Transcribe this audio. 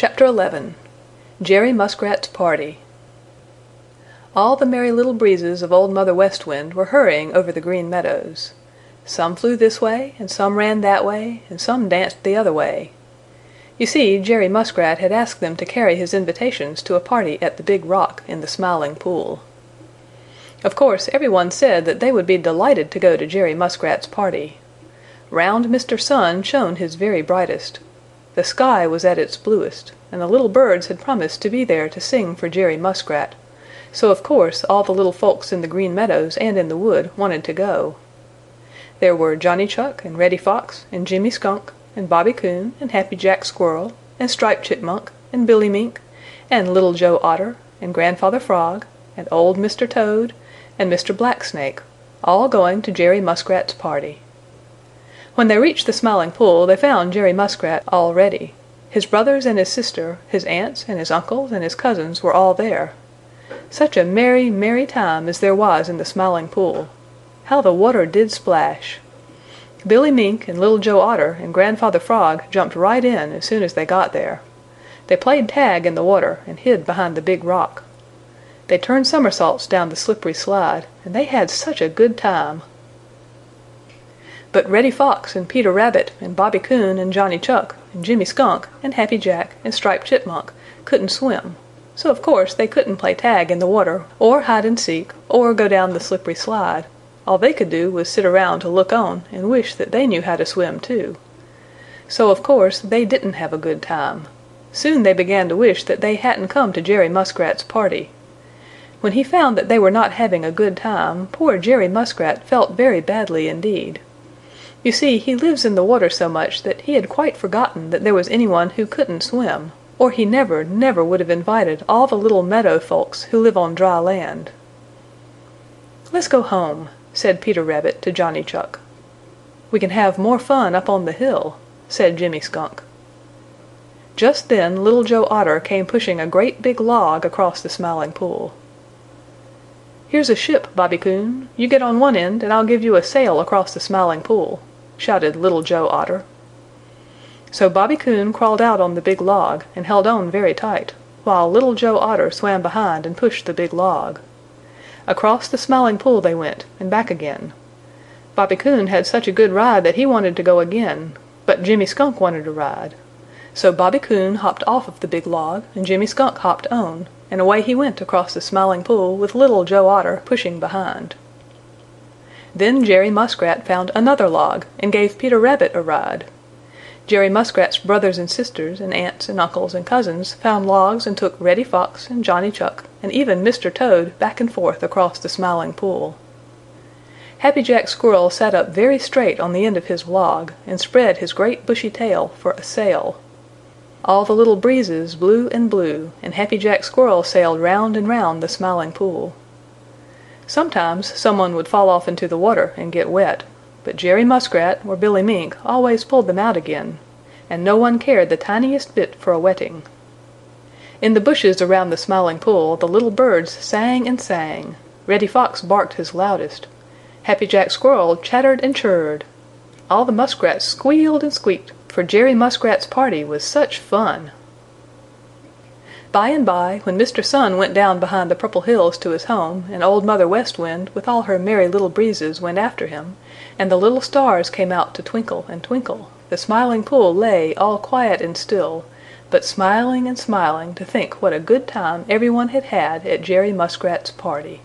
CHAPTER XI Jerry Muskrat's Party All the Merry Little Breezes of Old Mother West Wind were hurrying over the Green Meadows. Some flew this way and some ran that way and some danced the other way. You see, Jerry Muskrat had asked them to carry his invitations to a party at the Big Rock in the Smiling Pool. Of course every one said that they would be delighted to go to Jerry Muskrat's party. Round Mr. Sun shone his very brightest. The sky was at its bluest, and the little birds had promised to be there to sing for Jerry Muskrat, so of course all the little folks in the Green Meadows and in the wood wanted to go. There were Johnny Chuck and Reddy Fox and Jimmy Skunk and Bobby Coon and Happy Jack Squirrel and Striped Chipmunk and Billy Mink and Little Joe Otter and Grandfather Frog and old Mr. Toad and Mr. Black Snake, all going to Jerry Muskrat's party. When they reached the Smiling Pool they found Jerry Muskrat all ready. His brothers and his sister, his aunts and his uncles and his cousins were all there. Such a merry, merry time as there was in the Smiling Pool! How the water did splash! Billy Mink and Little Joe Otter and Grandfather Frog jumped right in as soon as they got there. They played tag in the water and hid behind the Big Rock. They turned somersaults down the slippery slide, and they had such a good time! But Reddy Fox and Peter Rabbit and Bobby Coon and Johnny Chuck and Jimmy Skunk and Happy Jack and Striped Chipmunk couldn't swim, so of course they couldn't play tag in the water or hide and seek or go down the slippery slide. All they could do was sit around to look on and wish that they knew how to swim too. So of course they didn't have a good time. Soon they began to wish that they hadn't come to Jerry Muskrat's party. When he found that they were not having a good time poor Jerry Muskrat felt very badly indeed. You see, he lives in the water so much that he had quite forgotten that there was any one who couldn't swim, or he never, never would have invited all the little meadow folks who live on dry land. "Let's go home," said Peter Rabbit to Johnny Chuck. "We can have more fun up on the hill," said Jimmy Skunk. Just then Little Joe Otter came pushing a great big log across the Smiling Pool. "Here's a ship, Bobby Coon. You get on one end and I'll give you a sail across the Smiling Pool," shouted Little Joe Otter. So Bobby Coon crawled out on the big log and held on very tight, while Little Joe Otter swam behind and pushed the big log. Across the Smiling Pool they went and back again. Bobby Coon had such a good ride that he wanted to go again, but Jimmy Skunk wanted to ride. So Bobby Coon hopped off of the big log and Jimmy Skunk hopped on, and away he went across the Smiling Pool with Little Joe Otter pushing behind. Then Jerry Muskrat found another log and gave Peter Rabbit a ride. Jerry Muskrat's brothers and sisters and aunts and uncles and cousins found logs and took Reddy Fox and Johnny Chuck and even Mr. Toad back and forth across the Smiling Pool. Happy Jack Squirrel sat up very straight on the end of his log and spread his great bushy tail for a sail. All the little breezes blew and blew, and Happy Jack Squirrel sailed round and round the Smiling Pool. Sometimes some one would fall off into the water and get wet, but Jerry Muskrat or Billy Mink always pulled them out again, and no one cared the tiniest bit for a wetting. In the bushes around the Smiling Pool the little birds sang and sang. Reddy Fox barked his loudest. Happy Jack Squirrel chattered and chirred. All the muskrats squealed and squeaked, for Jerry Muskrat's party was such fun. By and by, when Mr. Sun went down behind the Purple Hills to his home and Old Mother West Wind with all her Merry Little Breezes went after him, and the little stars came out to twinkle and twinkle, the Smiling Pool lay all quiet and still, but smiling and smiling to think what a good time every one had had at Jerry Muskrat's party.